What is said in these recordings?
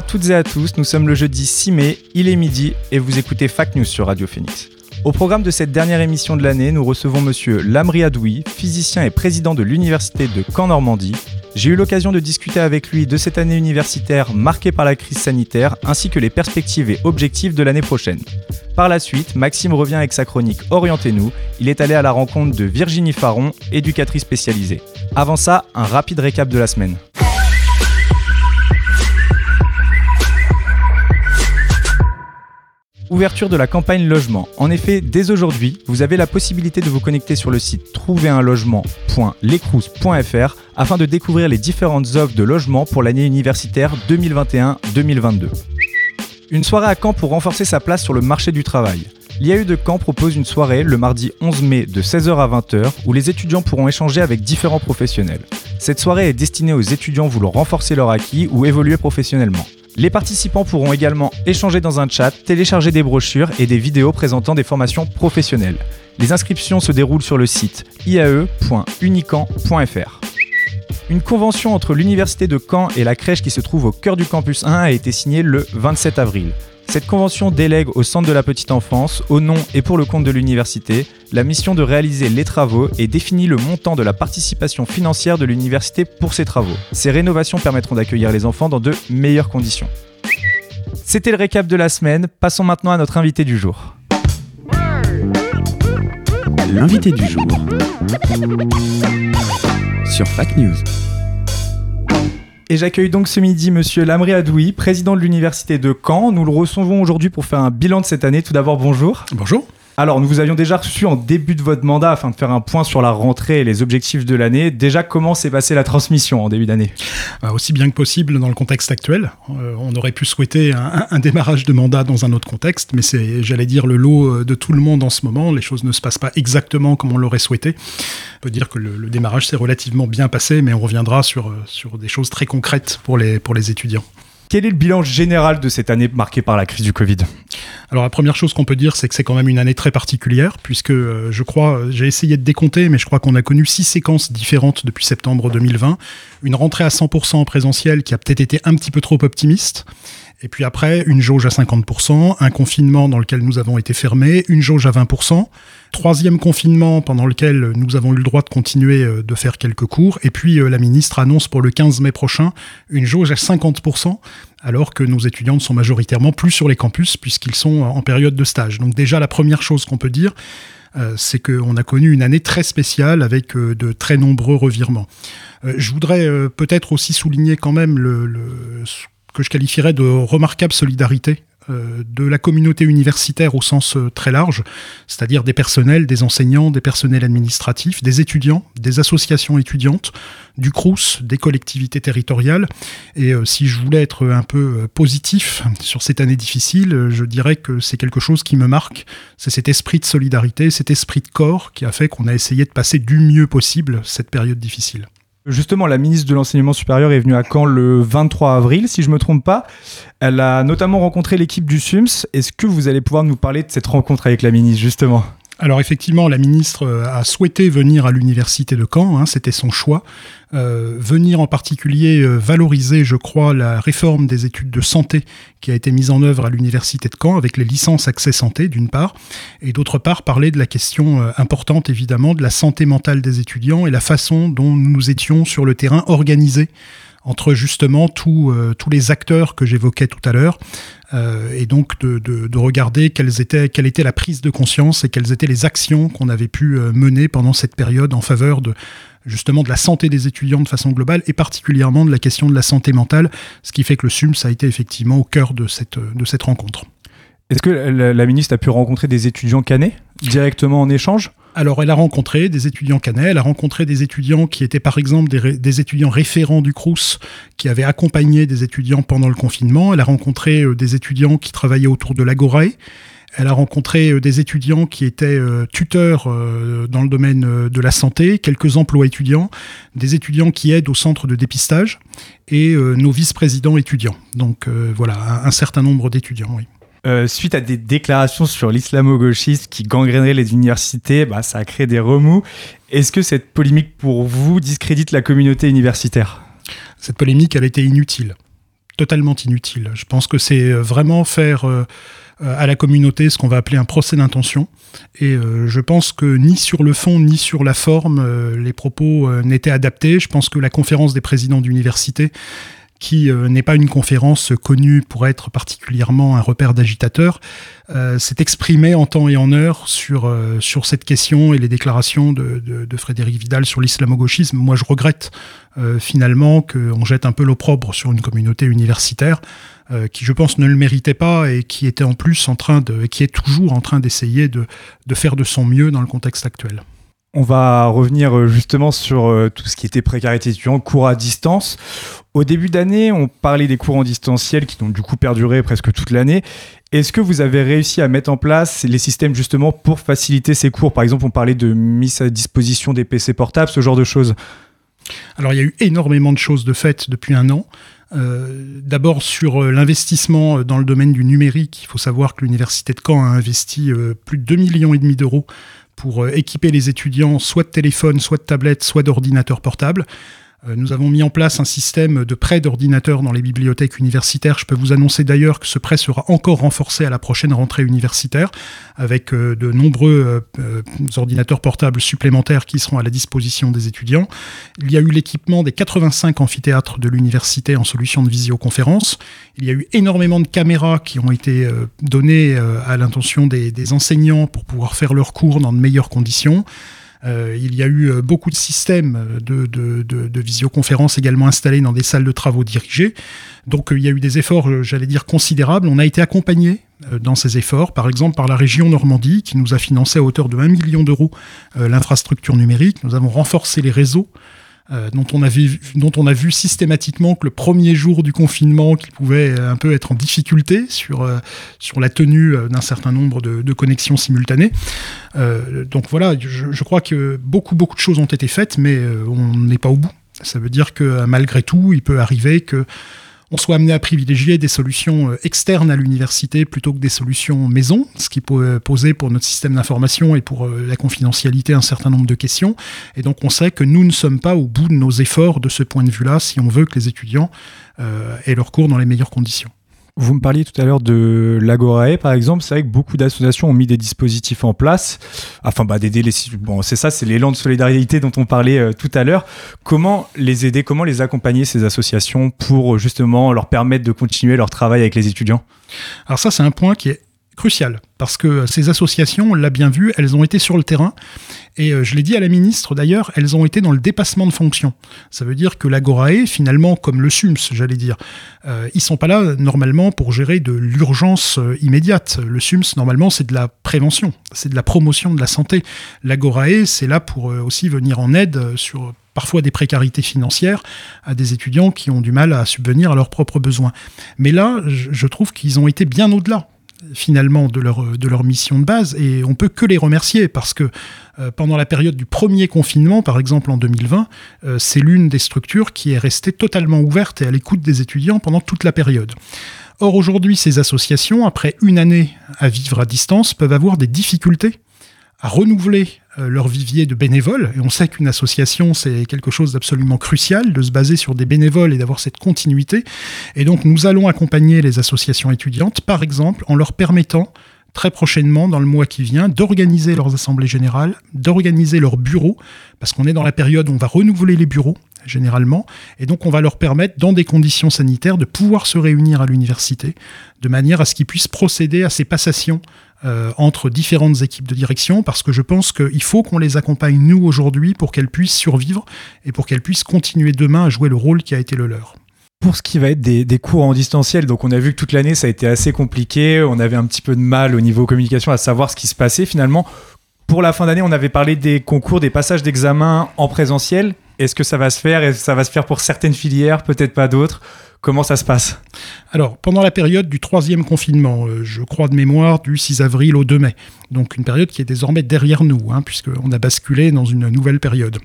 À toutes et à tous, nous sommes le jeudi 6 mai, il est midi et vous écoutez Fact News sur Radio Phoenix. Au programme de cette dernière émission de l'année, nous recevons monsieur Lamri Adoui, physicien et président de l'université de Caen-Normandie. J'ai eu l'occasion de discuter avec lui de cette année universitaire marquée par la crise sanitaire ainsi que les perspectives et objectifs de l'année prochaine. Par la suite, Maxime revient avec sa chronique Orientez-nous. Il est allé à la rencontre de Virginie Faron, éducatrice spécialisée. Avant ça, un rapide récap de la semaine. Ouverture de la campagne logement. En effet, dès aujourd'hui, vous avez la possibilité de vous connecter sur le site trouverunlogement.lecrous.fr afin de découvrir les différentes offres de logement pour l'année universitaire 2021-2022. Une soirée à Caen pour renforcer sa place sur le marché du travail. L'IAU de Caen propose une soirée le mardi 11 mai de 16h à 20h où les étudiants pourront échanger avec différents professionnels. Cette soirée est destinée aux étudiants voulant renforcer leur acquis ou évoluer professionnellement. Les participants pourront également échanger dans un chat, télécharger des brochures et des vidéos présentant des formations professionnelles. Les inscriptions se déroulent sur le site iae.unican.fr. Une convention entre l'Université de Caen et la crèche qui se trouve au cœur du campus 1 a été signée le 27 avril. Cette convention délègue au Centre de la Petite Enfance, au nom et pour le compte de l'université, la mission de réaliser les travaux et définit le montant de la participation financière de l'université pour ces travaux. Ces rénovations permettront d'accueillir les enfants dans de meilleures conditions. C'était le récap de la semaine, passons maintenant à notre invité du jour. L'invité du jour sur Fact News. Et j'accueille donc ce midi Monsieur Lamri Adoui, président de l'Université de Caen. Nous le recevons aujourd'hui pour faire un bilan de cette année. Tout d'abord, bonjour. Bonjour. Alors, nous vous avions déjà reçu en début de votre mandat afin de faire un point sur la rentrée et les objectifs de l'année. Déjà, comment s'est passée la transmission en début d'année? Euh, Aussi bien que possible dans le contexte actuel. Euh, on aurait pu souhaiter un, un démarrage de mandat dans un autre contexte, mais c'est, j'allais dire, le lot euh, de tout le monde en ce moment. Les choses ne se passent pas exactement comme on l'aurait souhaité. On peut dire que le, le démarrage s'est relativement bien passé, mais on reviendra sur, sur des choses très concrètes pour les, pour les étudiants. Quel est le bilan général de cette année marquée par la crise du Covid? Alors la première chose qu'on peut dire, c'est que c'est quand même une année très particulière, puisque euh, je crois, euh, j'ai essayé de décompter, mais je crois qu'on a connu six séquences différentes depuis septembre 2020. Une rentrée à 100% en présentiel qui a peut-être été un petit peu trop optimiste. Et puis après, une jauge à 50%, un confinement dans lequel nous avons été fermés, une jauge à 20%, troisième confinement pendant lequel nous avons eu le droit de continuer euh, de faire quelques cours, et puis euh, la ministre annonce pour le 15 mai prochain une jauge à 50%, alors que nos étudiants ne sont majoritairement plus sur les campus puisqu'ils sont en période de stage. Donc déjà, la première chose qu'on peut dire, euh, c'est qu'on a connu une année très spéciale avec euh, de très nombreux revirements. Euh, je voudrais euh, peut-être aussi souligner quand même le, le- que je qualifierais de remarquable solidarité euh, de la communauté universitaire au sens euh, très large, c'est-à-dire des personnels, des enseignants, des personnels administratifs, des étudiants, des associations étudiantes, du CRUS, des collectivités territoriales. Et euh, si je voulais être un peu positif sur cette année difficile, je dirais que c'est quelque chose qui me marque. C'est cet esprit de solidarité, cet esprit de corps qui a fait qu'on a essayé de passer du mieux possible cette période difficile. Justement, la ministre de l'Enseignement supérieur est venue à Caen le 23 avril, si je ne me trompe pas. Elle a notamment rencontré l'équipe du SUMS. Est-ce que vous allez pouvoir nous parler de cette rencontre avec la ministre, justement? Alors effectivement, la ministre euh, a souhaité venir à l'université de Caen, hein, c'était son choix. Euh, venir en particulier euh, valoriser, je crois, la réforme des études de santé qui a été mise en œuvre à l'université de Caen avec les licences accès santé d'une part, et d'autre part parler de la question importante évidemment de la santé mentale des étudiants et la façon dont nous étions sur le terrain organisés entre justement tous euh, tous les acteurs que j'évoquais tout à l'heure, euh, et donc de, de, de regarder quelle était la prise de conscience et quelles étaient les actions qu'on avait pu euh, mener pendant cette période en faveur de justement de la santé des étudiants de façon globale et particulièrement de la question de la santé mentale, ce qui fait que le SUMS a été effectivement au cœur de cette, rencontre. Est-ce que la, la ministre a pu rencontrer des étudiants canés directement en échange? Alors, elle a rencontré des étudiants canets, elle a rencontré des étudiants qui étaient par exemple des, étudiants référents du Crous qui avaient accompagné des étudiants pendant le confinement. Elle a rencontré euh, des étudiants qui travaillaient autour de l'Agorae. Elle a rencontré euh, des étudiants qui étaient euh, tuteurs dans le domaine de la santé, quelques emplois étudiants, des étudiants qui aident au centre de dépistage et nos vice-présidents étudiants. Donc voilà, un, un certain nombre d'étudiants, oui. Euh, suite à des déclarations sur l'islamo-gauchisme qui gangrénerait les universités, bah, ça a créé des remous. Est-ce que cette polémique pour vous discrédite la communauté universitaire? Cette polémique, elle était inutile, totalement inutile. Je pense que c'est euh, vraiment faire euh, à la communauté ce qu'on va appeler un procès d'intention. Et je pense que ni sur le fond ni sur la forme, les propos n'étaient adaptés. Je pense que la conférence des présidents d'université qui euh, n'est pas une conférence connue pour être particulièrement un repère d'agitateurs, euh, s'est exprimée en temps et en heure sur, euh, sur cette question et les déclarations de, de, Frédéric Vidal sur l'islamo-gauchisme. Moi, je regrette finalement qu'on jette un peu l'opprobre sur une communauté universitaire qui, je pense, ne le méritait pas et qui était en plus en train de, qui est toujours en train d'essayer de, de faire de son mieux dans le contexte actuel. On va revenir euh, justement sur euh, tout ce qui était précarité étudiante, cours à distance. Au début d'année, on parlait des cours en distanciel qui ont du coup perduré presque toute l'année. Est-ce que vous avez réussi à mettre en place les systèmes justement pour faciliter ces cours? Par exemple, on parlait de mise à disposition des PC portables, ce genre de choses. Alors il y a eu énormément de choses de faites depuis un an. Euh, D'abord sur l'investissement dans le domaine du numérique, il faut savoir que l'université de Caen a investi plus de 2 millions et demi d'euros pour euh, équiper les étudiants soit de téléphones, soit de tablettes, soit d'ordinateurs portables. Euh, Nous avons mis en place un système de prêt d'ordinateurs dans les bibliothèques universitaires. Je peux vous annoncer d'ailleurs que ce prêt sera encore renforcé à la prochaine rentrée universitaire avec euh, de nombreux euh, ordinateurs portables supplémentaires qui seront à la disposition des étudiants. Il y a eu l'équipement des 85 amphithéâtres de l'université en solution de visioconférence. Il y a eu énormément de caméras qui ont été données à l'intention des, des enseignants pour pouvoir faire leurs cours dans de meilleures conditions. Euh, il y a eu euh, beaucoup de systèmes de, de, de, de visioconférence également installés dans des salles de travaux dirigées. Donc euh, il y a eu des efforts, euh, j'allais dire, considérables. On a été accompagné euh, dans ces efforts, par exemple par la région Normandie, qui nous a financé à hauteur de 1 million d'euros euh, l'infrastructure numérique. Nous avons renforcé les réseaux. Euh, dont, on avait, dont on a vu systématiquement que le premier jour du confinement, qu'ils pouvaient euh, un peu être en difficulté sur, euh, sur la tenue d'un certain nombre de, connexions simultanées. Donc voilà, je, je crois que beaucoup, beaucoup de choses ont été faites, mais on n'est pas au bout. Ça veut dire que malgré tout, il peut arriver que on soit amené à privilégier des solutions euh, externes à l'université plutôt que des solutions maison, ce qui peut euh, poser pour notre système d'information et pour euh, la confidentialité un certain nombre de questions. Et donc on sait que nous ne sommes pas au bout de nos efforts de ce point de vue-là si on veut que les étudiants aient leur cours dans les meilleures conditions. Vous me parliez tout à l'heure de l'Agorae, par exemple. C'est vrai que beaucoup d'associations ont mis des dispositifs en place afin bah, d'aider les. Bon, c'est ça, c'est l'élan de solidarité dont on parlait euh, tout à l'heure. Comment les aider, comment les accompagner, ces associations, pour justement leur permettre de continuer leur travail avec les étudiants? Alors ça, c'est un point qui est crucial, parce que ces associations, on l'a bien vu, elles ont été sur le terrain, et euh, je l'ai dit à la ministre d'ailleurs, elles ont été dans le dépassement de fonction. Ça veut dire que l'Agorae, finalement, comme le SUMS, j'allais dire, euh, ils sont pas là normalement pour gérer de l'urgence euh, immédiate. Le SUMS, normalement, c'est de la prévention, c'est de la promotion de la santé. L'Agorae, c'est là pour euh, aussi venir en aide euh, sur parfois des précarités financières à des étudiants qui ont du mal à subvenir à leurs propres besoins. Mais là, je trouve qu'ils ont été bien au-delà finalement de leur, de leur mission de base et on peut que les remercier parce que euh, pendant la période du premier confinement, par exemple en 2020, euh, c'est l'une des structures qui est restée totalement ouverte et à l'écoute des étudiants pendant toute la période. Or aujourd'hui, ces associations, après une année à vivre à distance, peuvent avoir des difficultés à renouveler leur vivier de bénévoles. Et on sait qu'une association, c'est quelque chose d'absolument crucial, de se baser sur des bénévoles et d'avoir cette continuité. Et donc, nous allons accompagner les associations étudiantes, par exemple, en leur permettant très prochainement, dans le mois qui vient, d'organiser leurs assemblées générales, d'organiser leurs bureaux, parce qu'on est dans la période où on va renouveler les bureaux, généralement, et donc on va leur permettre, dans des conditions sanitaires, de pouvoir se réunir à l'université, de manière à ce qu'ils puissent procéder à ces passations euh, entre différentes équipes de direction, parce que je pense qu'il faut qu'on les accompagne, nous, aujourd'hui, pour qu'elles puissent survivre et pour qu'elles puissent continuer demain à jouer le rôle qui a été le leur. Pour ce qui va être des, des cours en distanciel, donc on a vu que toute l'année ça a été assez compliqué, on avait un petit peu de mal au niveau communication à savoir ce qui se passait finalement. Pour la fin d'année, on avait parlé des concours, des passages d'examen en présentiel. Est-ce que ça va se faire? Est-ce ça va se faire pour certaines filières, peut-être pas d'autres Comment ça se passe Alors, pendant la période du troisième confinement, euh, je crois de mémoire, du 6 avril au 2 mai, donc une période qui est désormais derrière nous, hein, puisqu'on a basculé dans une nouvelle période.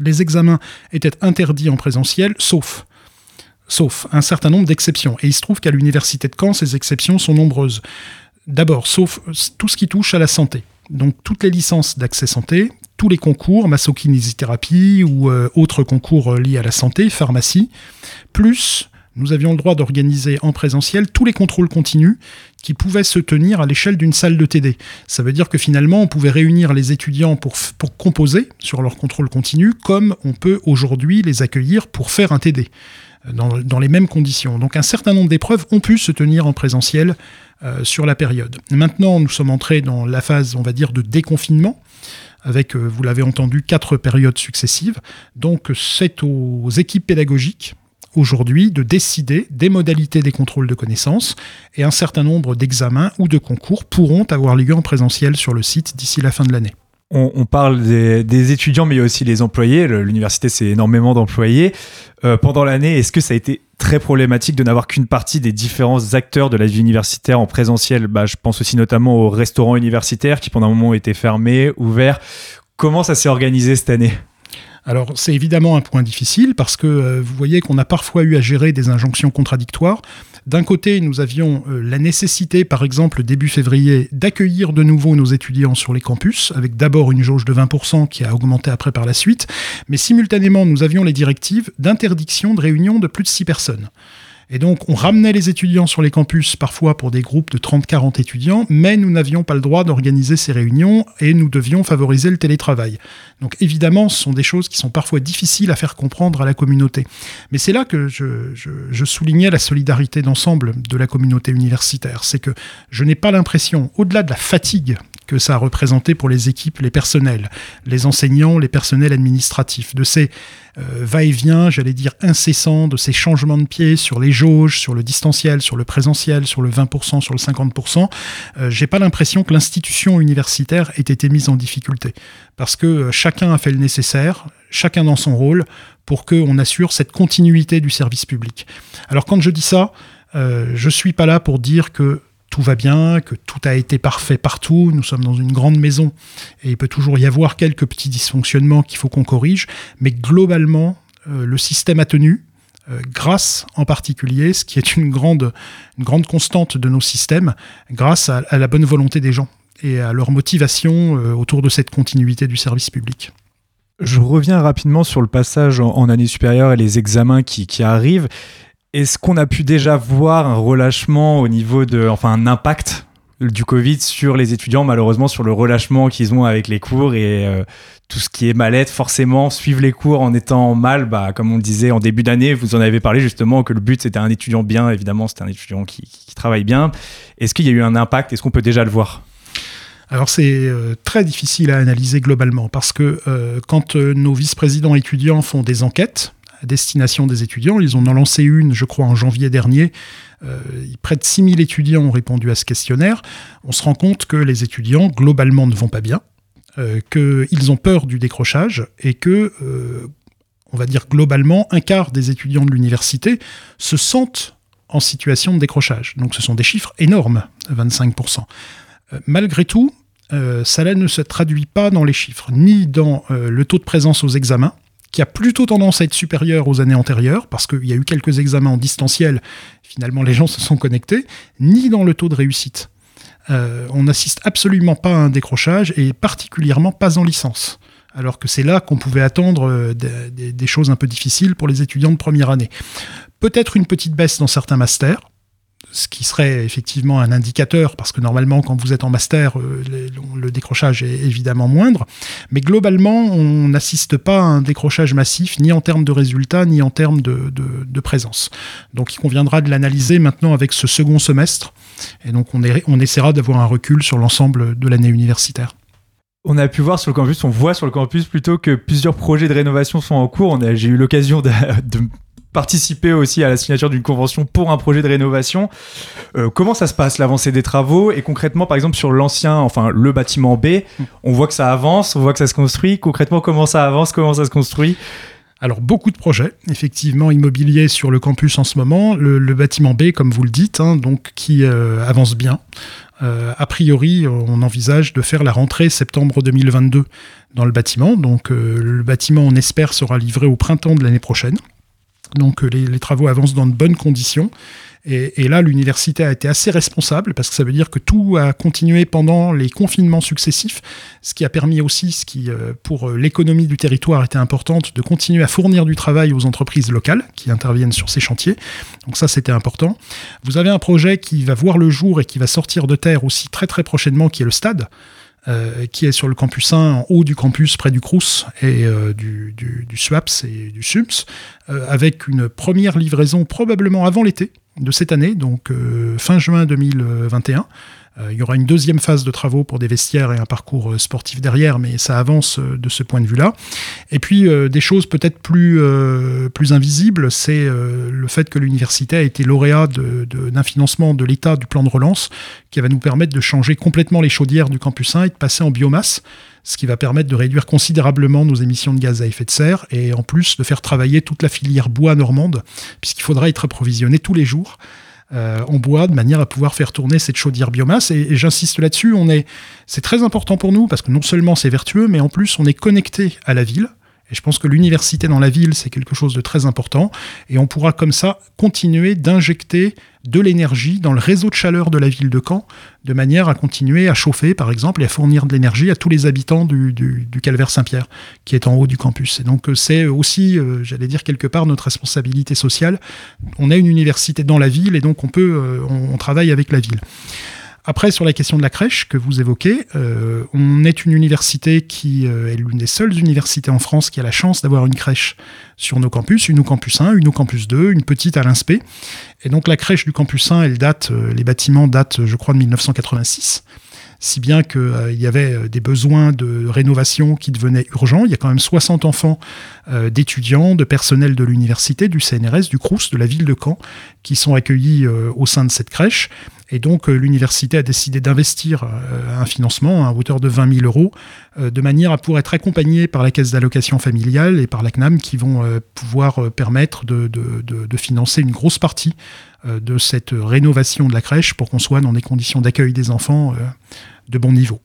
Les examens étaient interdits en présentiel, sauf sauf un certain nombre d'exceptions. Et il se trouve qu'à l'université de Caen, ces exceptions sont nombreuses. D'abord, sauf tout ce qui touche à la santé. Donc toutes les licences d'accès santé, tous les concours, masso-kinésithérapie ou euh, autres concours euh, liés à la santé, pharmacie, plus nous avions le droit d'organiser en présentiel tous les contrôles continus qui pouvaient se tenir à l'échelle d'une salle de TD. Ça veut dire que finalement, on pouvait réunir les étudiants pour, composer sur leur contrôle continu, comme on peut aujourd'hui les accueillir pour faire un TD, euh, dans, dans les mêmes conditions. Donc un certain nombre d'épreuves ont pu se tenir en présentiel euh, sur la période. Maintenant, nous sommes entrés dans la phase, on va dire, de déconfinement avec, euh, vous l'avez entendu, quatre périodes successives. Donc c'est aux équipes pédagogiques aujourd'hui de décider des modalités des contrôles de connaissances et un certain nombre d'examens ou de concours pourront avoir lieu en présentiel sur le site d'ici la fin de l'année. On, parle des, étudiants, mais il y a aussi les employés. L'université, c'est énormément d'employés. Euh, pendant l'année, est-ce que ça a été très problématique de n'avoir qu'une partie des différents acteurs de la vie universitaire en présentiel? Bah, Je pense aussi notamment aux restaurants universitaires qui pendant un moment étaient fermés, ouverts. Comment ça s'est organisé cette année? Alors c'est évidemment un point difficile parce que euh, vous voyez qu'on a parfois eu à gérer des injonctions contradictoires. D'un côté, nous avions euh, la nécessité, par exemple début février, d'accueillir de nouveau nos étudiants sur les campus, avec d'abord une jauge de 20% qui a augmenté après par la suite, mais simultanément, nous avions les directives d'interdiction de réunion de plus de 6 personnes. Et donc, on ramenait les étudiants sur les campus, parfois pour des groupes de 30-40 étudiants, mais nous n'avions pas le droit d'organiser ces réunions et nous devions favoriser le télétravail. Donc, évidemment, ce sont des choses qui sont parfois difficiles à faire comprendre à la communauté. Mais c'est là que je, soulignais la solidarité d'ensemble de la communauté universitaire. C'est que je n'ai pas l'impression, au-delà de la fatigue que ça a représenté pour les équipes, les personnels, les enseignants, les personnels administratifs, de ces euh, va-et-vient, j'allais dire incessants, de ces changements de pied sur les jauges, sur le distanciel, sur le présentiel, sur le 20%, sur le 50%, euh, j'ai pas l'impression que l'institution universitaire ait été mise en difficulté. Parce que euh, chacun a fait le nécessaire, chacun dans son rôle, pour qu'on assure cette continuité du service public. Alors quand je dis ça, je suis pas là pour dire que tout va bien, que tout a été parfait partout, nous sommes dans une grande maison et il peut toujours y avoir quelques petits dysfonctionnements qu'il faut qu'on corrige, mais globalement, euh, le système a tenu, euh, grâce en particulier, ce qui est une grande, constante de nos systèmes, grâce à, la bonne volonté des gens et à leur motivation euh, autour de cette continuité du service public. Je reviens rapidement sur le passage en, année supérieure et les examens qui arrivent. Est-ce qu'on a pu déjà voir un relâchement au niveau de, enfin, un impact du Covid sur les étudiants, malheureusement sur le relâchement qu'ils ont avec les cours et euh, tout ce qui est mal-être, forcément, suivre les cours en étant mal, bah, comme on le disait en début d'année, vous en avez parlé justement que le but c'était un étudiant bien, évidemment, c'était un étudiant qui, travaille bien. Est-ce qu'il y a eu un impact? Est-ce qu'on peut déjà le voir? Alors c'est euh, très difficile à analyser globalement parce que euh, quand nos vice-présidents étudiants font des enquêtes, destination des étudiants. Ils en ont lancé une, je crois, en janvier dernier. Euh, près de 6000 étudiants ont répondu à ce questionnaire. On se rend compte que les étudiants, globalement, ne vont pas bien, euh, qu'ils ont peur du décrochage et que, euh, on va dire globalement, un quart des étudiants de l'université se sentent en situation de décrochage. Donc ce sont des chiffres énormes, 25%. malgré tout, cela ne se traduit pas dans les chiffres, ni dans le taux de présence aux examens, qui a plutôt tendance à être supérieur aux années antérieures, parce qu'il y a eu quelques examens en distanciel, finalement les gens se sont connectés, ni dans le taux de réussite. Euh, on n'assiste absolument pas à un décrochage, et particulièrement pas en licence alors que c'est là qu'on pouvait attendre euh, des, choses un peu difficiles pour les étudiants de première année. Peut-être une petite baisse dans certains masters, ce qui serait effectivement un indicateur, parce que normalement, quand vous êtes en master, euh, le, décrochage est évidemment moindre. Mais globalement, on n'assiste pas à un décrochage massif, ni en termes de résultats, ni en termes de, présence. Donc il conviendra de l'analyser maintenant avec ce second semestre. Et donc on, on essaiera d'avoir un recul sur l'ensemble de l'année universitaire. On a pu voir sur le campus, on voit sur le campus plutôt que plusieurs projets de rénovation sont en cours. J'ai eu l'occasion de participé aussi à la signature d'une convention pour un projet de rénovation. Euh, comment ça se passe l'avancée des travaux? Et concrètement par exemple sur l'ancien, enfin le bâtiment B, on voit que ça avance, on voit que ça se construit. Concrètement comment ça avance, comment ça se construit? Alors beaucoup de projets, effectivement immobiliers sur le campus en ce moment. Le, le bâtiment B, comme vous le dites, hein, donc qui euh, avance bien. Euh, a priori, on envisage de faire la rentrée septembre 2022 dans le bâtiment. Donc euh, le bâtiment, on espère, sera livré au printemps de l'année prochaine. Donc euh, les, travaux avancent dans de bonnes conditions. Et, et là, l'université a été assez responsable parce que ça veut dire que tout a continué pendant les confinements successifs, ce qui a permis aussi, ce qui euh, pour euh, l'économie du territoire était importante, de continuer à fournir du travail aux entreprises locales qui interviennent sur ces chantiers. Donc ça, c'était important. Vous avez un projet qui va voir le jour et qui va sortir de terre aussi très très prochainement, qui est le stade. Euh, qui est sur le campus 1, en haut du campus, près du CRUS et euh, du, SUAPS et du SUMS, euh, avec une première livraison probablement avant l'été de cette année, donc fin juin 2021. Euh, il y aura une deuxième phase de travaux pour des vestiaires et un parcours euh, sportif derrière, mais ça avance euh, de ce point de vue-là. Et puis des choses peut-être plus, plus invisibles, c'est le fait que l'université a été lauréat d'un financement de l'État du plan de relance qui va nous permettre de changer complètement les chaudières du campus 1 et de passer en biomasse, ce qui va permettre de réduire considérablement nos émissions de gaz à effet de serre et en plus de faire travailler toute la filière bois normande, puisqu'il faudra être approvisionné tous les jours en bois de manière à pouvoir faire tourner cette chaudière biomasse. Et, et j'insiste là-dessus, on est, c'est très important pour nous parce que non seulement c'est vertueux, mais en plus on est connecté à la ville. Et je pense que l'université dans la ville, c'est quelque chose de très important. Et on pourra comme ça continuer d'injecter de l'énergie dans le réseau de chaleur de la ville de Caen, de manière à continuer à chauffer, par exemple, et à fournir de l'énergie à tous les habitants du, calvaire Saint-Pierre, qui est en haut du campus. Et donc euh, c'est aussi, euh, j'allais dire quelque part, notre responsabilité sociale. On a une université dans la ville, et donc on peut, euh, on travaille avec la ville. Après, sur la question de la crèche que vous évoquez, euh, on est une université qui euh, est l'une des seules universités en France qui a la chance d'avoir une crèche sur nos campus, une au campus 1, une au campus 2, une petite à l'INSPE. Et donc la crèche du campus 1, elle date, euh, les bâtiments datent, je crois, de 1986 si bien qu'il y avait euh, des besoins de rénovation qui devenaient urgents. Il y a quand même 60 enfants euh, d'étudiants, de personnel de l'université, du CNRS, du CRUS, de la ville de Caen, qui sont accueillis euh, au sein de cette crèche. Et donc euh, l'université a décidé d'investir euh, un financement à hauteur de 20 000 euros, euh, de manière à pouvoir être accompagné par la caisse d'allocation familiale et par la CNAM, qui vont euh, pouvoir euh, permettre de, de- de- de financer une grosse partie euh, de cette rénovation de la crèche pour qu'on soit dans des conditions d'accueil des enfants euh, de bon niveau.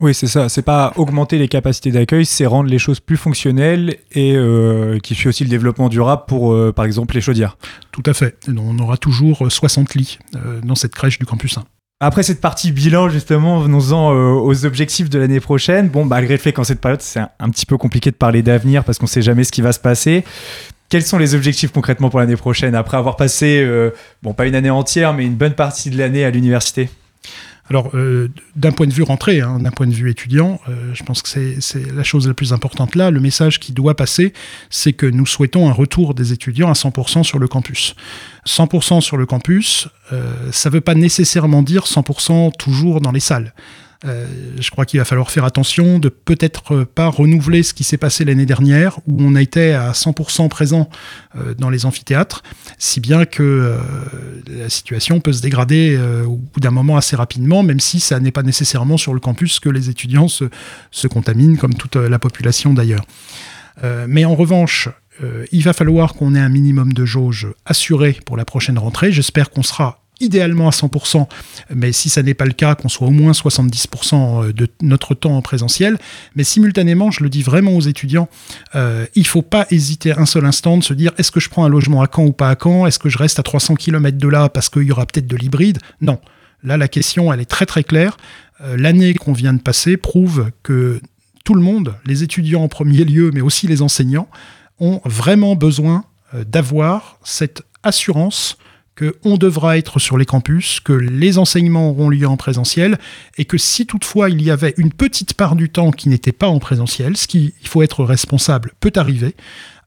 Oui, c'est ça. C'est pas augmenter les capacités d'accueil, c'est rendre les choses plus fonctionnelles et euh, qui suit aussi le développement durable pour, euh, par exemple, les chaudières. Tout à fait. On aura toujours euh, 60 lits euh, dans cette crèche du campus 1. Après cette partie bilan, justement, venons-en euh, aux objectifs de l'année prochaine. Bon, malgré le fait qu'en cette période, c'est un, petit peu compliqué de parler d'avenir parce qu'on sait jamais ce qui va se passer. Quels sont les objectifs concrètement pour l'année prochaine après avoir passé, euh, bon, pas une année entière, mais une bonne partie de l'année à l'université? Alors, euh, d'un point de vue rentrée, hein, d'un point de vue étudiant, euh, je pense que c'est- la chose la plus importante là. Le message qui doit passer, c'est que nous souhaitons un retour des étudiants à 100% sur le campus. 100% sur le campus, euh, ça ne veut pas nécessairement dire 100% toujours dans les salles. Euh, je crois qu'il va falloir faire attention de peut-être pas renouveler ce qui s'est passé l'année dernière, où on été à 100% présent euh, dans les amphithéâtres, si bien que euh, la situation peut se dégrader au bout d'un moment assez rapidement, même si ça n'est pas nécessairement sur le campus que les étudiants se, se contaminent, comme toute la population d'ailleurs. Mais en revanche, il va falloir qu'on ait un minimum de jauge assuré pour la prochaine rentrée. J'espère qu'on sera idéalement à 100%, mais si ça n'est pas le cas, qu'on soit au moins 70% de notre temps en présentiel. Mais simultanément, je le dis vraiment aux étudiants, euh, il faut pas hésiter un seul instant de se dire est-ce que je prends un logement à Caen ou pas à Caen? Est-ce que je reste à 300 km de là parce qu'il y aura peut-être de l'hybride? Non. Là, la question, elle est très très claire. Euh, L'année qu'on vient de passer prouve que tout le monde, les étudiants en premier lieu, mais aussi les enseignants, ont vraiment besoin euh, d'avoir cette assurance qu'on devra être sur les campus, que les enseignements auront lieu en présentiel, et que si toutefois il y avait une petite part du temps qui n'était pas en présentiel, ce qui, il faut être responsable, peut arriver,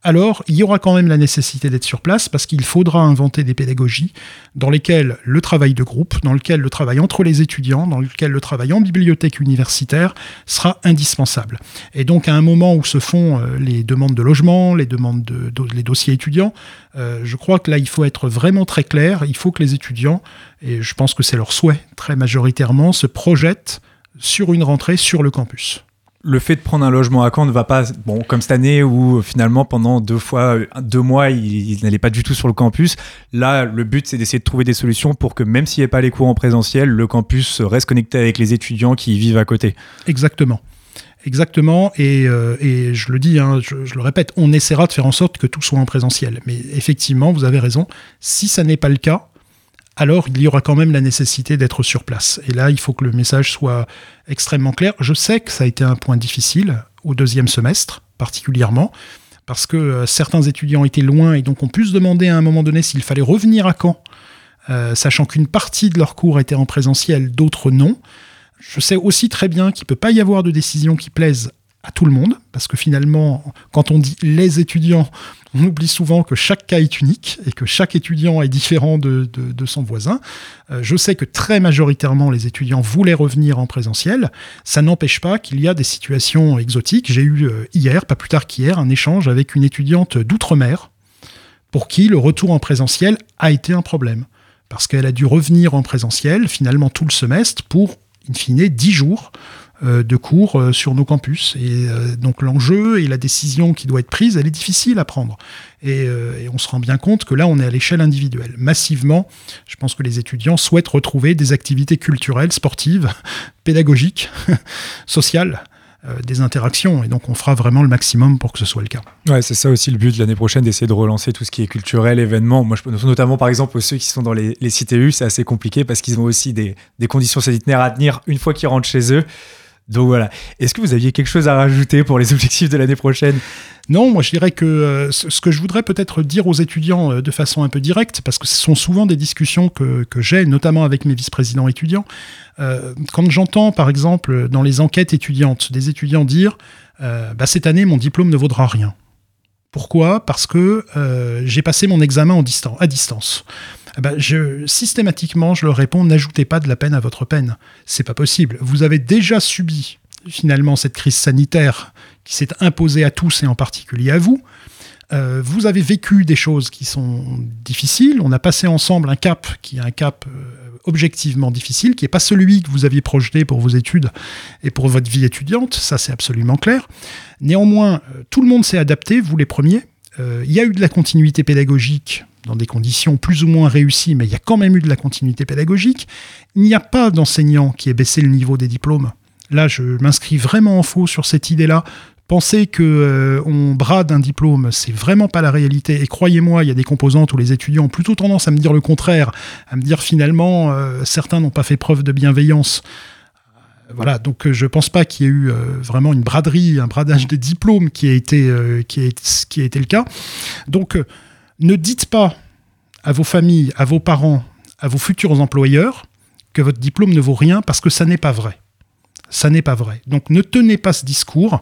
alors il y aura quand même la nécessité d'être sur place parce qu'il faudra inventer des pédagogies dans lesquelles le travail de groupe, dans lequel le travail entre les étudiants, dans lequel le travail en bibliothèque universitaire sera indispensable. Et donc à un moment où se font euh, les demandes de logement, les demandes de, les dossiers étudiants, euh, je crois que là il faut être vraiment très clair, il faut que les étudiants, et je pense que c'est leur souhait très majoritairement, se projettent sur une rentrée sur le campus. Le fait de prendre un logement à Caen ne va pas, bon, comme cette année où finalement pendant deux fois, euh, deux mois, il, il n'allait pas du tout sur le campus. Là, le but c'est d'essayer de trouver des solutions pour que même s'il n'y a pas les cours en présentiel, le campus reste connecté avec les étudiants qui y vivent à côté. Exactement. Exactement, et, euh, et je le dis, hein, je, je le répète, on essaiera de faire en sorte que tout soit en présentiel. Mais effectivement, vous avez raison, si ça n'est pas le cas, alors il y aura quand même la nécessité d'être sur place. Et là, il faut que le message soit extrêmement clair. Je sais que ça a été un point difficile au deuxième semestre, particulièrement, parce que euh, certains étudiants étaient loin et donc ont pu se demander à un moment donné s'il fallait revenir à Caen, euh, sachant qu'une partie de leurs cours était en présentiel, d'autres non. Je sais aussi très bien qu'il ne peut pas y avoir de décision qui plaise à tout le monde, parce que finalement, quand on dit les étudiants, on oublie souvent que chaque cas est unique et que chaque étudiant est différent de, son voisin. Euh, je sais que très majoritairement, les étudiants voulaient revenir en présentiel. Ça n'empêche pas qu'il y a des situations exotiques. J'ai eu euh, hier, pas plus tard qu'hier, un échange avec une étudiante d'outre-mer pour qui le retour en présentiel a été un problème. Parce qu'elle a dû revenir en présentiel, finalement tout le semestre, pour, in fine, 10 jours de cours euh, sur nos campus. Et euh, donc l'enjeu et la décision qui doit être prise, elle est difficile à prendre. Et, euh, on se rend bien compte que là, on est à l'échelle individuelle. Massivement, je pense que les étudiants souhaitent retrouver des activités culturelles, sportives, pédagogiques, sociales, euh, des interactions. Et donc on fera vraiment le maximum pour que ce soit le cas. Ouais, c'est ça aussi le but de l'année prochaine, d'essayer de relancer tout ce qui est culturel, événements. Moi, je notamment, par exemple, ceux qui sont dans les, les CTU, c'est assez compliqué parce qu'ils ont aussi des, des conditions sanitaires à tenir une fois qu'ils rentrent chez eux. Donc voilà. Est-ce que vous aviez quelque chose à rajouter pour les objectifs de l'année prochaine? Non, moi je dirais que euh, ce que je voudrais peut-être dire aux étudiants euh, de façon un peu directe, parce que ce sont souvent des discussions que, que j'ai, notamment avec mes vice-présidents étudiants, euh, quand j'entends par exemple dans les enquêtes étudiantes des étudiants dire bah, cette année mon diplôme ne vaudra rien. Pourquoi? Parce que j'ai passé mon examen en à distance. Eh ben, je, systématiquement, je leur réponds n'ajoutez pas de la peine à votre peine. C'est pas possible. Vous avez déjà subi finalement cette crise sanitaire qui s'est imposée à tous et en particulier à vous. Euh, vous avez vécu des choses qui sont difficiles. On a passé ensemble un cap qui est un cap euh, objectivement difficile, qui n'est pas celui que vous aviez projeté pour vos études et pour votre vie étudiante. Ça, c'est absolument clair. Néanmoins, euh, tout le monde s'est adapté, vous les premiers. Euh, Il y a eu de la continuité pédagogique dans des conditions plus ou moins réussies, mais il y a quand même eu de la continuité pédagogique. Il n'y a pas d'enseignant qui ait baissé le niveau des diplômes. Là, je m'inscris vraiment en faux sur cette idée-là. Penser que euh, on brade un diplôme, c'est vraiment pas la réalité. Et croyez-moi, il y a des composantes où les étudiants ont plutôt tendance à me dire le contraire, à me dire finalement, euh, certains n'ont pas fait preuve de bienveillance. Voilà, donc euh, je pense pas qu'il y ait eu euh, vraiment une braderie, un bradage des diplômes qui a été, euh, qui a, été- le cas. Donc, ne dites pas à vos familles, à vos parents, à vos futurs employeurs que votre diplôme ne vaut rien parce que ça n'est pas vrai. Ça n'est pas vrai. Donc ne tenez pas ce discours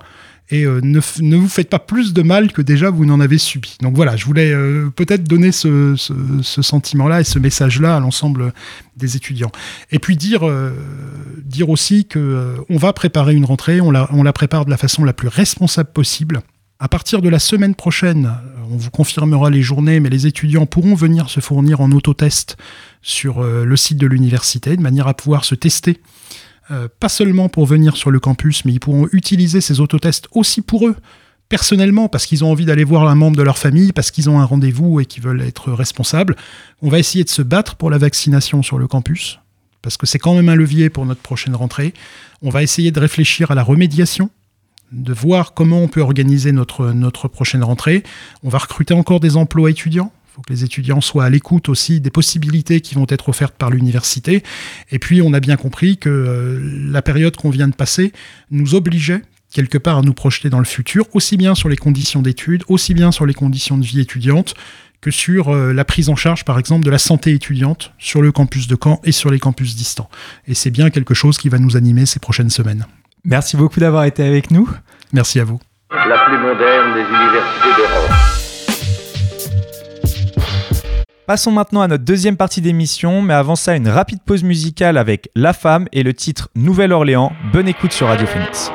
et euh, ne, ne vous faites pas plus de mal que déjà vous n'en avez subi. Donc voilà, je voulais euh, peut-être donner ce, ce- sentiment-là et ce message-là à l'ensemble des étudiants. Et puis dire, euh, dire aussi que on va préparer une rentrée, on la, on la prépare de la façon la plus responsable possible. À partir de la semaine prochaine, on vous confirmera les journées, mais les étudiants pourront venir se fournir en autotest sur le site de l'université, de manière à pouvoir se tester euh, pas seulement pour venir sur le campus, mais ils pourront utiliser ces autotests aussi pour eux, personnellement, parce qu'ils ont envie d'aller voir un membre de leur famille, parce qu'ils ont un rendez-vous et qu'ils veulent être responsables. On va essayer de se battre pour la vaccination sur le campus, parce que c'est quand même un levier pour notre prochaine rentrée. On va essayer de réfléchir à la remédiation, de voir comment on peut organiser notre, notre prochaine rentrée. On va recruter encore des emplois étudiants. Faut que les étudiants soient à l'écoute aussi des possibilités qui vont être offertes par l'université. Et puis, on a bien compris que euh, la période qu'on vient de passer nous obligeait quelque part à nous projeter dans le futur, aussi bien sur les conditions d'études, aussi bien sur les conditions de vie étudiante, que sur euh, la prise en charge, par exemple, de la santé étudiante sur le campus de Caen et sur les campus distants. Et c'est bien quelque chose qui va nous animer ces prochaines semaines. Merci beaucoup d'avoir été avec nous. Merci à vous. La plus moderne des universités d'Europe. Passons maintenant à notre deuxième partie d'émission, mais avant ça, une rapide pause musicale avec La Femme et le titre Nouvelle-Orléans. Bonne écoute sur Radio Phoenix.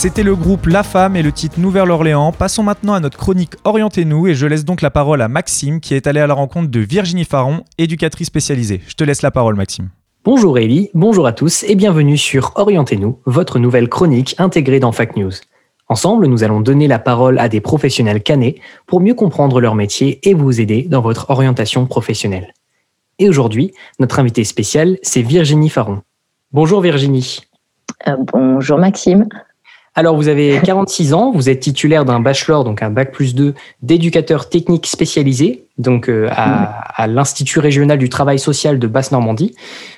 C'était le groupe La Femme et le titre Nouvelle-Orléans. Passons maintenant à notre chronique Orientez-nous et je laisse donc la parole à Maxime qui est allé à la rencontre de Virginie Faron, éducatrice spécialisée. Je te laisse la parole Maxime. Bonjour Ellie, bonjour à tous et bienvenue sur Orientez-nous, votre nouvelle chronique intégrée dans Fact News. Ensemble, nous allons donner la parole à des professionnels canés pour mieux comprendre leur métier et vous aider dans votre orientation professionnelle. Et aujourd'hui, notre invité spécial, c'est Virginie Faron. Bonjour Virginie. Euh, bonjour Maxime. Alors, vous avez 46 ans, vous êtes titulaire d'un bachelor, donc un bac plus 2, d'éducateur technique spécialisé, donc euh, à, à l'Institut régional du travail social de Basse-Normandie.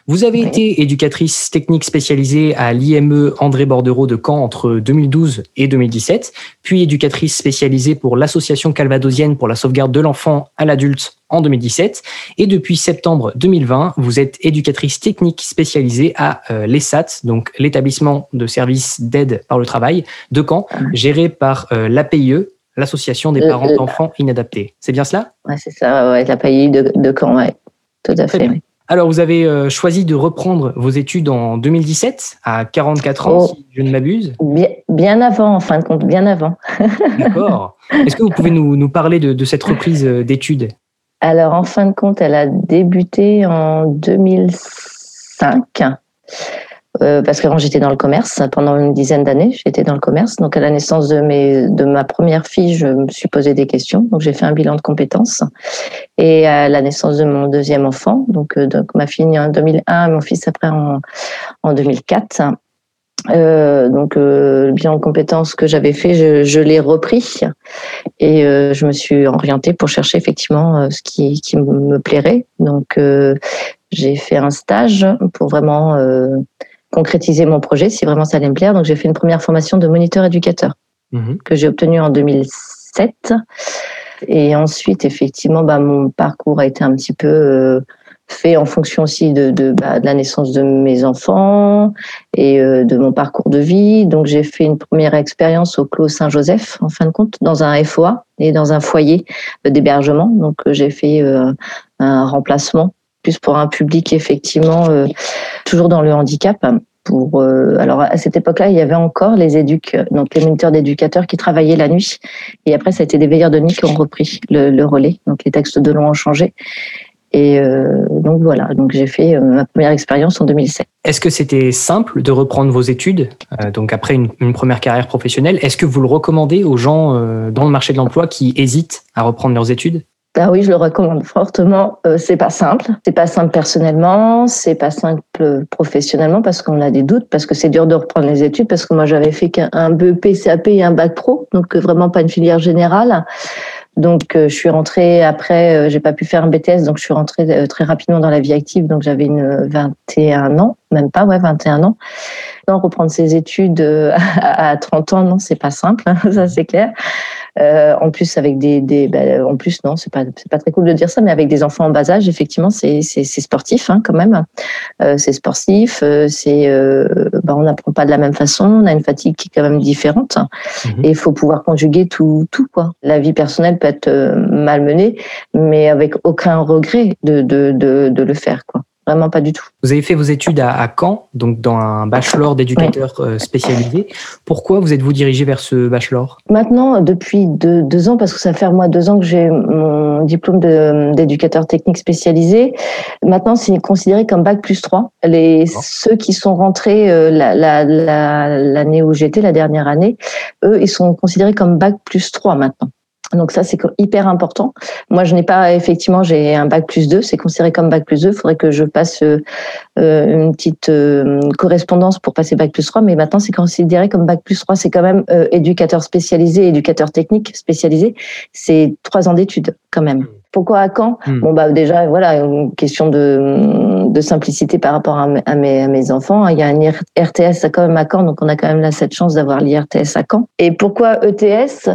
Vous avez été éducatrice technique spécialisée à l'IME André Bordereau de Caen entre 2012 et 2017, puis éducatrice spécialisée pour l'Association calvadosienne pour la sauvegarde de l'enfant à l'adulte en 2017. Et depuis septembre 2020, vous êtes éducatrice technique spécialisée à euh, l'ESAT, donc l'établissement de services d'aide par le travail de Caen, géré par euh, l'APIE, l'association des Euh, parents euh, d'enfants inadaptés. C'est bien cela Ouais, c'est ça, ouais, la PAI de, de Caen, ouais. Tout à Très fait. oui. Alors, vous avez euh, choisi de reprendre vos études en 2017, à 44 ans, Oh. si je ne m'abuse. Bien, bien avant, en fin de compte, bien avant. D'accord. Est-ce que vous pouvez nous, nous parler de, de cette reprise d'études? Alors, en fin de compte, elle a débuté en 2005. Euh, parce qu'avant j'étais dans le commerce pendant une dizaine d'années, j'étais dans le commerce. Donc à la naissance de ma première fille, je me suis posé des questions. Donc j'ai fait un bilan de compétences. Et à la naissance de mon deuxième enfant, donc euh, ma fille en 2001, mon fils après en en 2004. Euh, donc le bilan de compétences que j'avais fait, je, l'ai repris et je me suis orientée pour chercher effectivement ce qui, me plairait. Donc j'ai fait un stage pour vraiment concrétiser mon projet, si vraiment ça allait me plaire. Donc j'ai fait une première formation de moniteur éducateur que j'ai obtenue en 2007. Et ensuite, effectivement, bah, mon parcours a été un petit peu euh, fait en fonction aussi de, de, bah, de la naissance de mes enfants et euh, de mon parcours de vie. Donc, j'ai fait une première expérience au Clos Saint-Joseph, en fin de compte, dans un FOA et dans un foyer euh, d'hébergement. Donc, j'ai fait euh, un remplacement plus pour un public effectivement euh, toujours dans le handicap. Pour euh, alors à cette époque-là, il y avait encore les éducs, donc les moniteurs d'éducateurs qui travaillaient la nuit. Et après, ça a été des veilleurs de nuit qui ont repris le, relais. Donc les textes de long ont changé. Et euh, donc voilà. Donc j'ai fait ma première expérience en 2007. Est-ce que c'était simple de reprendre vos études, donc après une, première carrière professionnelle? Est-ce que vous le recommandez aux gens dans le marché de l'emploi qui hésitent à reprendre leurs études? Ah oui, je le recommande fortement. Euh, c'est pas simple. C'est pas simple personnellement, c'est pas simple professionnellement parce qu'on a des doutes, parce que c'est dur de reprendre les études, parce que moi j'avais fait qu'un BEP, CAP et un bac pro, donc euh, vraiment pas une filière générale. Donc euh, je suis rentrée après, euh, j'ai pas pu faire un BTS, donc je suis rentrée euh, très rapidement dans la vie active, donc j'avais une 21 ans, même pas, ouais, 21 ans. Non, reprendre ses études euh, à 30 ans, non, c'est pas simple, hein, ça c'est clair. Euh, en plus avec des, des ben, en plus non c'est pas c'est pas très cool de dire ça mais avec des enfants en bas âge effectivement c'est c'est c'est sportif hein, quand même. Euh, c'est sportif c'est euh, ben, on n'apprend pas de la même façon on a une fatigue qui est quand même différente. Et il faut pouvoir conjuguer tout tout quoi. La vie personnelle peut être malmenée mais avec aucun regret de de de, de le faire quoi vraiment pas du tout Vous avez fait vos études à, à Caen, donc dans un bachelor d'éducateur euh, spécialisé. Pourquoi vous êtes-vous dirigé vers ce bachelor? Maintenant, depuis deux, deux ans, parce que ça fait moi deux ans que j'ai mon diplôme de- d'éducateur technique spécialisé, maintenant c'est considéré comme bac plus 3. Les, ceux qui sont rentrés euh, la- la- la- l'année où j'étais, la dernière année, eux, ils sont considérés comme bac plus 3 maintenant. Donc ça, c'est hyper important. Moi, je n'ai pas, effectivement, j'ai un bac plus 2, c'est considéré comme bac plus 2. Il faudrait que je passe euh, euh, une petite euh, correspondance pour passer bac plus 3, mais maintenant, c'est considéré comme bac plus 3. C'est quand même euh, éducateur spécialisé, éducateur technique spécialisé. C'est trois ans d'études quand même. Pourquoi à Caen Hmm. Bon, bah déjà, voilà, une question de, de simplicité par rapport à mes, à mes, à mes enfants. Il y a un RTS quand même à Caen, donc on a quand même là cette chance d'avoir l'IRTS à Caen. Et pourquoi ETS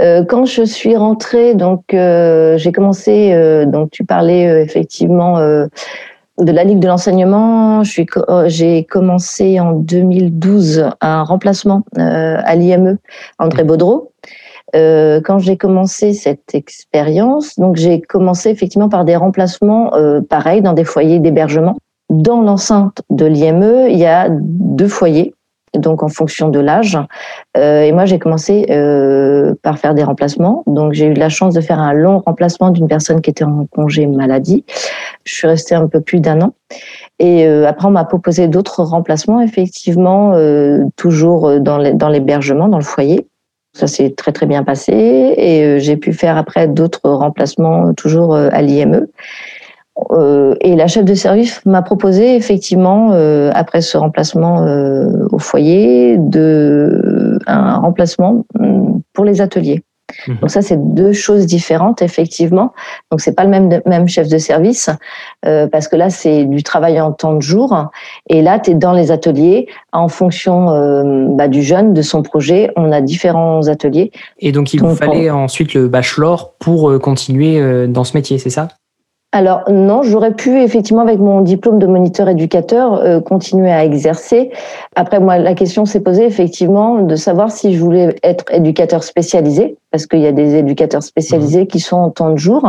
Euh, Quand je suis rentrée, donc euh, j'ai commencé, euh, donc tu parlais effectivement de la Ligue de l'enseignement. J'ai commencé en 2012 un remplacement à l'IME André Baudreau. Euh, quand j'ai commencé cette expérience, donc j'ai commencé effectivement par des remplacements, euh, pareil, dans des foyers d'hébergement. Dans l'enceinte de l'IME, il y a deux foyers, donc en fonction de l'âge. Euh, et moi, j'ai commencé euh, par faire des remplacements. Donc, j'ai eu la chance de faire un long remplacement d'une personne qui était en congé maladie. Je suis restée un peu plus d'un an. Et euh, après, on m'a proposé d'autres remplacements, effectivement, euh, toujours dans l'hébergement, dans le foyer. Ça s'est très très bien passé et euh, j'ai pu faire après d'autres remplacements toujours euh, à l'IME. Euh, et la chef de service m'a proposé effectivement euh, après ce remplacement euh, au foyer de un remplacement hum, pour les ateliers. Donc ça c'est deux choses différentes effectivement. Donc c'est pas le même même chef de service euh, parce que là c'est du travail en temps de jour et là tu es dans les ateliers en fonction euh, bah, du jeune de son projet, on a différents ateliers. Et donc il vous fallait ensuite le bachelor pour euh, continuer dans ce métier, c'est ça? Alors non, j'aurais pu effectivement avec mon diplôme de moniteur éducateur euh, continuer à exercer. Après moi, la question s'est posée effectivement de savoir si je voulais être éducateur spécialisé parce qu'il y a des éducateurs spécialisés qui sont en temps de jour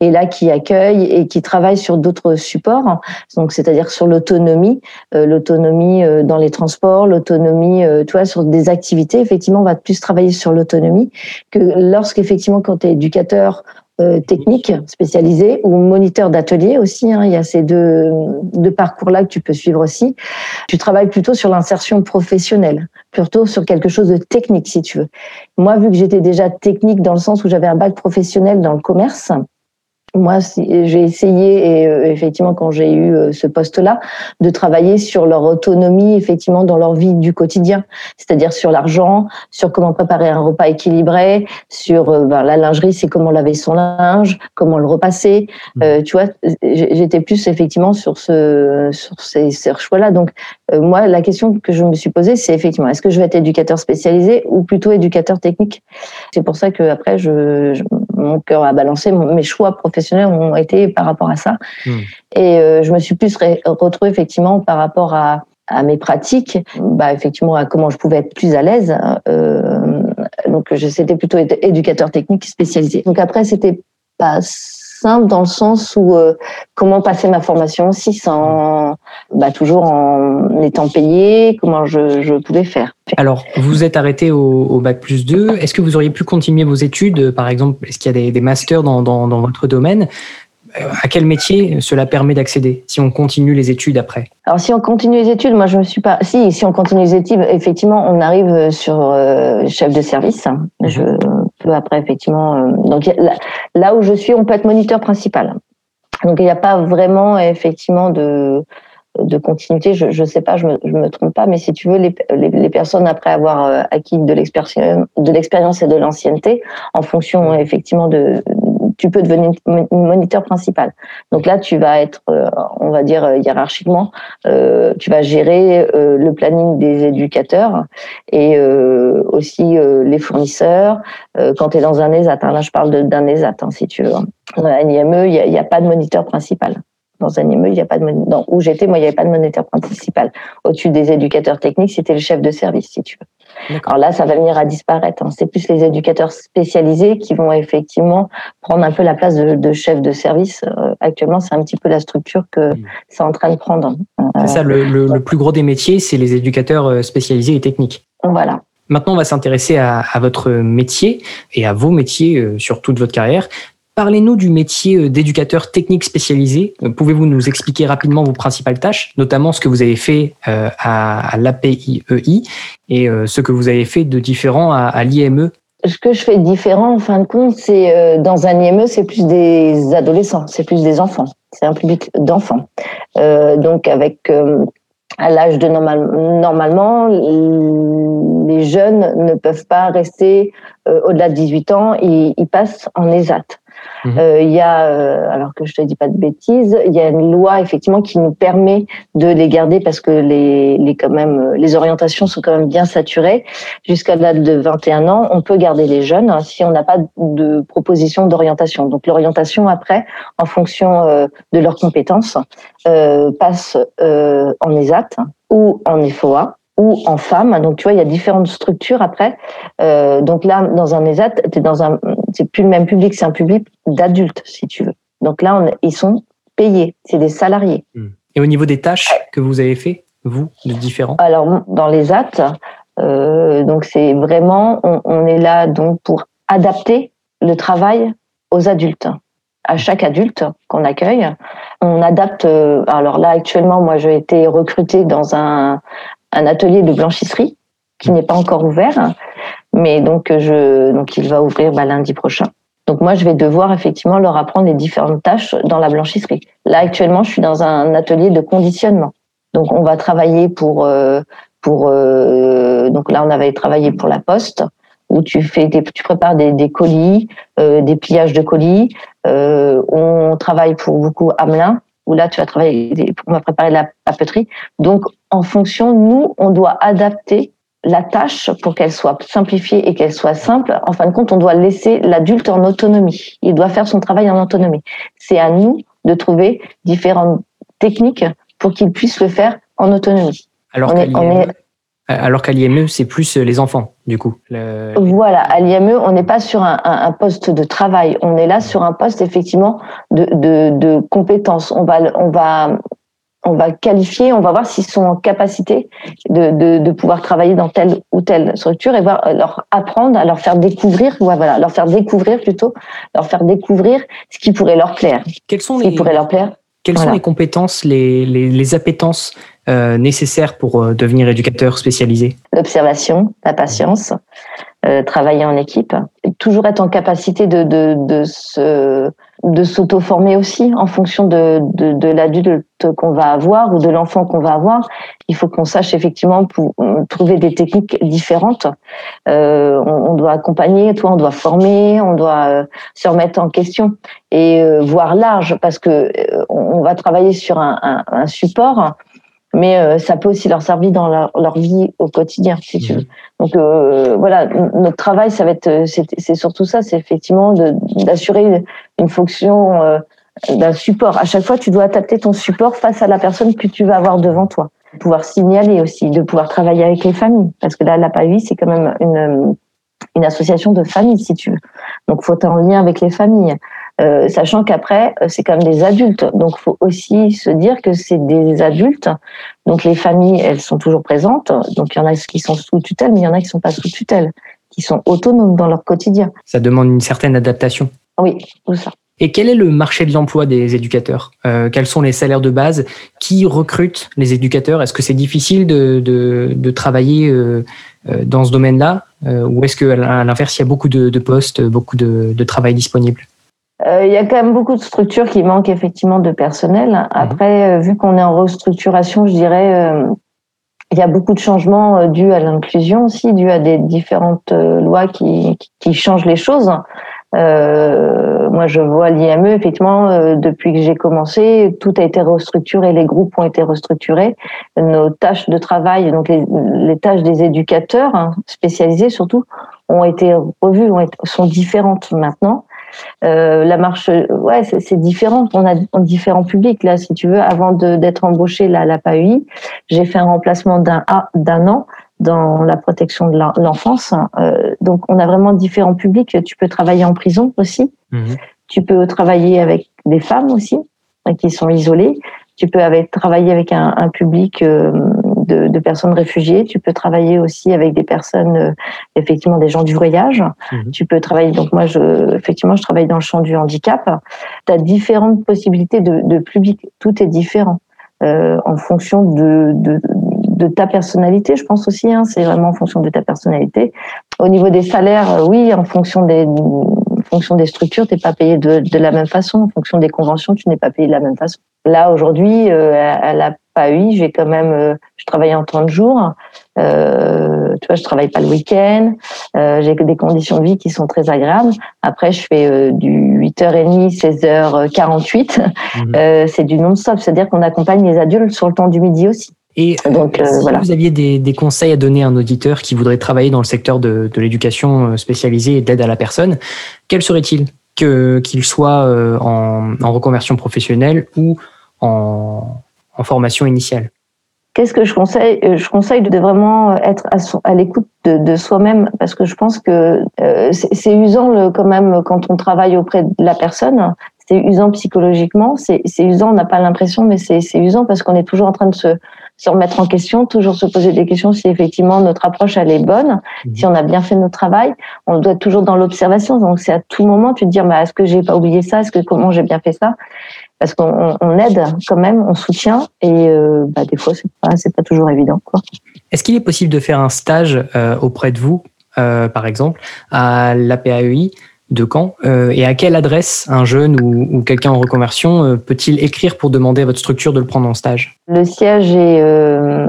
et là qui accueillent et qui travaillent sur d'autres supports. Donc c'est-à-dire sur l'autonomie, euh, l'autonomie euh, dans les transports, l'autonomie, tu vois, sur des activités. Effectivement, on va plus travailler sur l'autonomie que lorsqu'effectivement quand tu es éducateur euh, technique spécialisé ou moniteur d'atelier aussi. Hein, il y a ces deux, deux parcours-là que tu peux suivre aussi. Tu travailles plutôt sur l'insertion professionnelle, plutôt sur quelque chose de technique si tu veux. Moi, vu que j'étais déjà technique dans le sens où j'avais un bac professionnel dans le commerce, moi, j'ai essayé, et euh, effectivement, quand j'ai eu euh, ce poste-là, de travailler sur leur autonomie, effectivement, dans leur vie du quotidien, c'est-à-dire sur l'argent, sur comment préparer un repas équilibré, sur euh, ben, la lingerie, c'est comment laver son linge, comment le repasser. Mmh. tu vois, j'étais plus effectivement sur ce, sur ces, ces choix-là. Donc, moi, la question que je me suis posée, c'est effectivement, est-ce que je vais être éducateur spécialisé ou plutôt éducateur technique? C'est pour ça que après, je, je mon cœur a balancé, mes choix professionnels ont été par rapport à ça. Hmm. Et euh, je me suis plus retrouvée effectivement par rapport à, mes pratiques, bah, effectivement à comment je pouvais être plus à l'aise. Euh, donc c'était plutôt éducateur technique spécialisé. Donc après c'était pas simple dans le sens où euh, comment passer ma formation aussi sans bah, toujours en étant payé, comment je, je pouvais faire. Alors, vous êtes arrêté au, bac plus 2. Est-ce que vous auriez pu continuer vos études Par exemple, est-ce qu'il y a des, masters dans, dans, dans, votre domaine? À quel métier cela permet d'accéder si on continue les études après? Alors si on continue les études, moi je me suis pas. Si si on continue les études, effectivement, on arrive sur euh, chef de service. Je peux après effectivement. Euh, donc là, où je suis, on peut être moniteur principal. Donc il n'y a pas vraiment effectivement de de continuité, je ne sais pas, je me, me trompe pas, mais si tu veux, les, les, personnes après avoir acquis de l'expérience et de l'ancienneté, en fonction effectivement de, tu peux devenir moniteur principal. Donc là, tu vas être, euh, on va dire euh, hiérarchiquement, euh, tu vas gérer le planning des éducateurs et aussi les fournisseurs. quand tu es dans un ESAT, hein, là je parle d'un ESAT, hein, si tu veux. Dans un IME, il n'y a, pas de moniteur principal dans un IME, il n'y a pas de dans où j'étais, moi, il n'y avait pas de moniteur principal. Au-dessus des éducateurs techniques, c'était le chef de service, si tu veux. Alors là, ça va venir à disparaître. Hein. C'est plus les éducateurs spécialisés qui vont effectivement prendre un peu la place de, chef de service. Euh, actuellement, c'est un petit peu la structure que c'est en train de prendre. C'est ça, le, plus gros des métiers, c'est les éducateurs euh, spécialisés et techniques. Voilà. Maintenant, on va s'intéresser à, votre métier et à vos métiers euh, sur toute votre carrière. Parlez-nous du métier euh, d'éducateur technique spécialisé. Euh, pouvez-vous nous expliquer rapidement vos principales tâches, notamment ce que vous avez fait euh, à, l'APIEI et ce que vous avez fait de différent à, l'IME ce que je fais différent, en fin de compte, c'est dans un IME, c'est plus des adolescents, c'est plus des enfants, c'est un public d'enfants. donc avec à l'âge de normal, normalement, les jeunes ne peuvent pas rester au-delà de 18 ans, ils, ils passent en ESAT. Mhm. Euh, il y a, euh, alors que je te dis pas de bêtises, il y a une loi effectivement qui nous permet de les garder parce que les, les quand même les orientations sont quand même bien saturées. Jusqu'à l'âge de 21 ans, on peut garder les jeunes hein, si on n'a pas de proposition d'orientation. Donc l'orientation après, en fonction euh, de leurs compétences, passe en ESAT ou en FOA ou en femme. Donc, tu vois, il y a différentes structures après. Euh, donc là, dans un ESAT, es dans un, c'est plus le même public, c'est un public d'adultes, si tu veux. Donc là, on, ils sont payés, c'est des salariés. Hmm. Et au niveau des tâches que vous avez fait, vous, de différents? Alors, dans les AT, euh, donc c'est vraiment, on, on, est là donc pour adapter le travail aux adultes. À chaque adulte qu'on accueille, on adapte. Euh, alors là, actuellement, moi, j'ai été recrutée dans un, un atelier de blanchisserie qui n'est pas encore ouvert, mais donc je donc il va ouvrir bah, lundi prochain. Donc moi je vais devoir effectivement leur apprendre les différentes tâches dans la blanchisserie. Là actuellement je suis dans un atelier de conditionnement. Donc on va travailler pour euh, pour euh, donc là on avait travaillé pour la poste où tu fais des, tu prépares des, des colis, euh, des pliages de colis. on travaille pour beaucoup Hamelin où là, tu vas travailler, on va préparer la papeterie. Donc, en fonction, nous, on doit adapter la tâche pour qu'elle soit simplifiée et qu'elle soit simple. En fin de compte, on doit laisser l'adulte en autonomie. Il doit faire son travail en autonomie. C'est à nous, de trouver différentes techniques pour qu'ils puissent le faire en autonomie. Alors On est- alors qu'à l'IME, c'est plus les enfants, du coup. Le- Voilà, à l'IME, on n'est pas sur un, un- un poste de travail, on est là sur un poste effectivement de, de, de compétences. On va, on va, on va qualifier, on va voir s'ils sont en capacité de, de, de pouvoir travailler dans telle ou telle structure et voir euh, leur apprendre, à leur faire découvrir, voilà, leur faire découvrir plutôt, leur faire découvrir ce qui pourrait leur plaire. Quels sont Ce les, qui pourrait leur plaire. quelles sont les compétences, les, les, les appétences euh, nécessaires pour euh, devenir éducateur spécialisé l'observation, la patience, euh, travailler en équipe, toujours être en capacité de, se de s'auto-former aussi en fonction de, de, l'adulte qu'on va avoir ou de l'enfant qu'on va avoir. Il faut qu'on sache effectivement euh, trouver des techniques différentes. On, doit accompagner, toi, on doit former, on doit se remettre en question et voir large parce que on va travailler sur un support mais euh, ça peut aussi leur servir dans leur, leur vie au quotidien, si tu veux. Donc euh, voilà, notre travail, ça va être, euh, c'est surtout ça, c'est effectivement d'assurer une, fonction euh, d'un support. À chaque fois, tu dois adapter ton support face à la personne que tu vas avoir devant toi. Pouvoir signaler aussi, de pouvoir travailler avec les familles, parce que là, la PAUI, c'est quand même une, une association de familles, si tu veux. Donc, faut être en lien avec les familles. Euh, sachant qu'après, euh, c'est quand même des adultes. Donc, faut aussi se dire que c'est des adultes. Donc, les familles, elles sont toujours présentes. Donc, il y en a qui sont sous tutelle, mais il y en a qui sont pas sous tutelle, qui sont autonomes dans leur quotidien. Ça demande une certaine adaptation. Oui, tout ça. Et quel est le marché de l'emploi des éducateurs? Euh, Quels sont les salaires de base? Qui recrute les éducateurs? Est-ce que c'est difficile de, de, de travailler euh, dans ce domaine-là? Ou est-ce qu'à l'inverse, il y a beaucoup de, de postes, beaucoup de, travail disponible? Il y a quand même beaucoup de structures qui manquent effectivement de personnel. Après, euh, vu qu'on est en restructuration, je dirais, euh, il y a beaucoup de changements euh, dus à l'inclusion aussi, dus à des différentes euh, lois qui, qui, qui changent les choses. Euh, moi, je vois l'IME, effectivement, euh, depuis que j'ai commencé, tout a été restructuré, les groupes ont été restructurés, nos tâches de travail, donc les, les tâches des éducateurs hein, spécialisés surtout, ont été revues, ont été- sont différentes maintenant. Euh, la marche, ouais, c'est différent. On a différents publics là, si tu veux. Avant d'être embauché là, à la PAUI, j'ai fait un remplacement d'un a- d'un an dans la protection de l'en- l'enfance. Euh, donc, on a vraiment différents publics. Tu peux travailler en prison aussi. Tu peux travailler avec des femmes aussi euh, qui sont isolées. Tu peux avec, travailler avec un, un public euh, de, de personnes réfugiées. Tu peux travailler aussi avec des personnes, euh, effectivement, des gens du voyage. Tu peux travailler. Donc moi, je, effectivement, je travaille dans le champ du handicap. Tu as différentes possibilités de, de public. Tout est différent euh, en fonction de, de, de ta personnalité, je pense aussi. Hein, c'est vraiment en fonction de ta personnalité. Au niveau des salaires, euh, oui, en fonction des, en fonction des structures, t'es pas payé de, de la même façon. En fonction des conventions, tu n'es pas payé de la même façon. Là, aujourd'hui, euh, à, à la PAUI, j'ai quand même, euh, je travaille en 30 jours. Euh, tu vois, je travaille pas le week-end. Euh, j'ai des conditions de vie qui sont très agréables. Après, je fais euh, du 8h30, 16h48. Euh, c'est du non-stop, c'est-à-dire qu'on accompagne les adultes sur le temps du midi aussi. Et Donc, euh, si voilà. vous aviez des, des conseils à donner à un auditeur qui voudrait travailler dans le secteur de, de l'éducation euh, spécialisée et de l'aide à la personne, quels seraient-ils qu'il soit euh, en, en reconversion professionnelle ou en, en formation initiale? Qu'est-ce que je conseille? Je conseille de vraiment être à, l'écoute de, de soi-même parce que je pense que euh, c'est usant le, quand même quand on travaille auprès de la personne. C'est usant psychologiquement, c'est usant, on n'a pas l'impression, mais c'est usant parce qu'on est toujours en train de se, se remettre en question, toujours se poser des questions si effectivement notre approche elle est bonne, si on a bien fait notre travail. On doit être toujours dans l'observation, donc c'est à tout moment tu te dire bah, est-ce que j'ai pas oublié ça, est-ce que comment j'ai bien fait ça? Parce qu'on on- on aide quand même, on soutient et euh, bah, des fois c'est pas c'est pas toujours évident quoi. Est-ce qu'il est possible de faire un stage euh, auprès de vous, euh, par exemple, à l'APAEI de Caen euh, Et à quelle adresse un jeune ou, quelqu'un en reconversion euh, peut-il écrire pour demander à votre structure de le prendre en stage? Le siège est euh,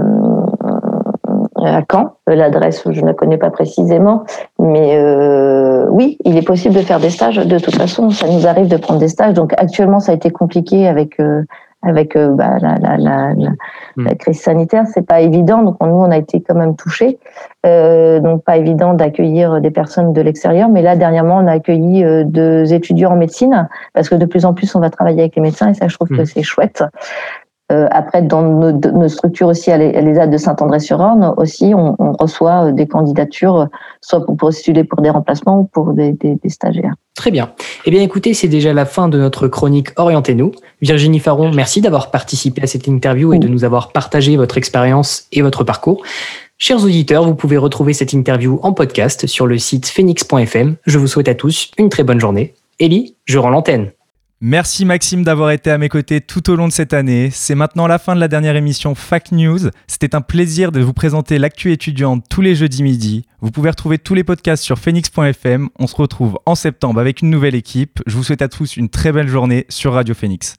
à Caen. Euh, L'adresse, je ne la connais pas précisément, mais euh, oui, il est possible de faire des stages. De toute façon, ça nous arrive de prendre des stages. Donc actuellement, ça a été compliqué avec avec euh, bah, la, la, la, la, la crise sanitaire, c'est pas évident. Donc nous, on a été quand même touchés. Euh, donc pas évident d'accueillir des personnes de l'extérieur. Mais là, dernièrement, on a accueilli euh, deux étudiants en médecine parce que de plus en plus, on va travailler avec les médecins et ça, je trouve que Mm. c'est chouette. Euh, après, dans nos, structures aussi, à l'E- à l'ESA de Saint-André-sur-Orne, aussi, on, on reçoit euh, des candidatures, euh, soit pour postuler pour des remplacements ou pour des, des, des stagiaires. Très bien. Eh bien, écoutez, c'est déjà la fin de notre chronique Orientez-nous. Virginie Faron, merci d'avoir participé à cette interview et de nous avoir partagé votre expérience et votre parcours. Chers auditeurs, vous pouvez retrouver cette interview en podcast sur le site phoenix.fm. Je vous souhaite à tous une très bonne journée. Ellie, je rends l'antenne. Merci Maxime d'avoir été à mes côtés tout au long de cette année. C'est maintenant la fin de la dernière émission Fact News. C'était un plaisir de vous présenter l'actu étudiante tous les jeudis midi. Vous pouvez retrouver tous les podcasts sur phoenix.fm. On se retrouve en septembre avec une nouvelle équipe. Je vous souhaite à tous une très belle journée sur Radio Phoenix.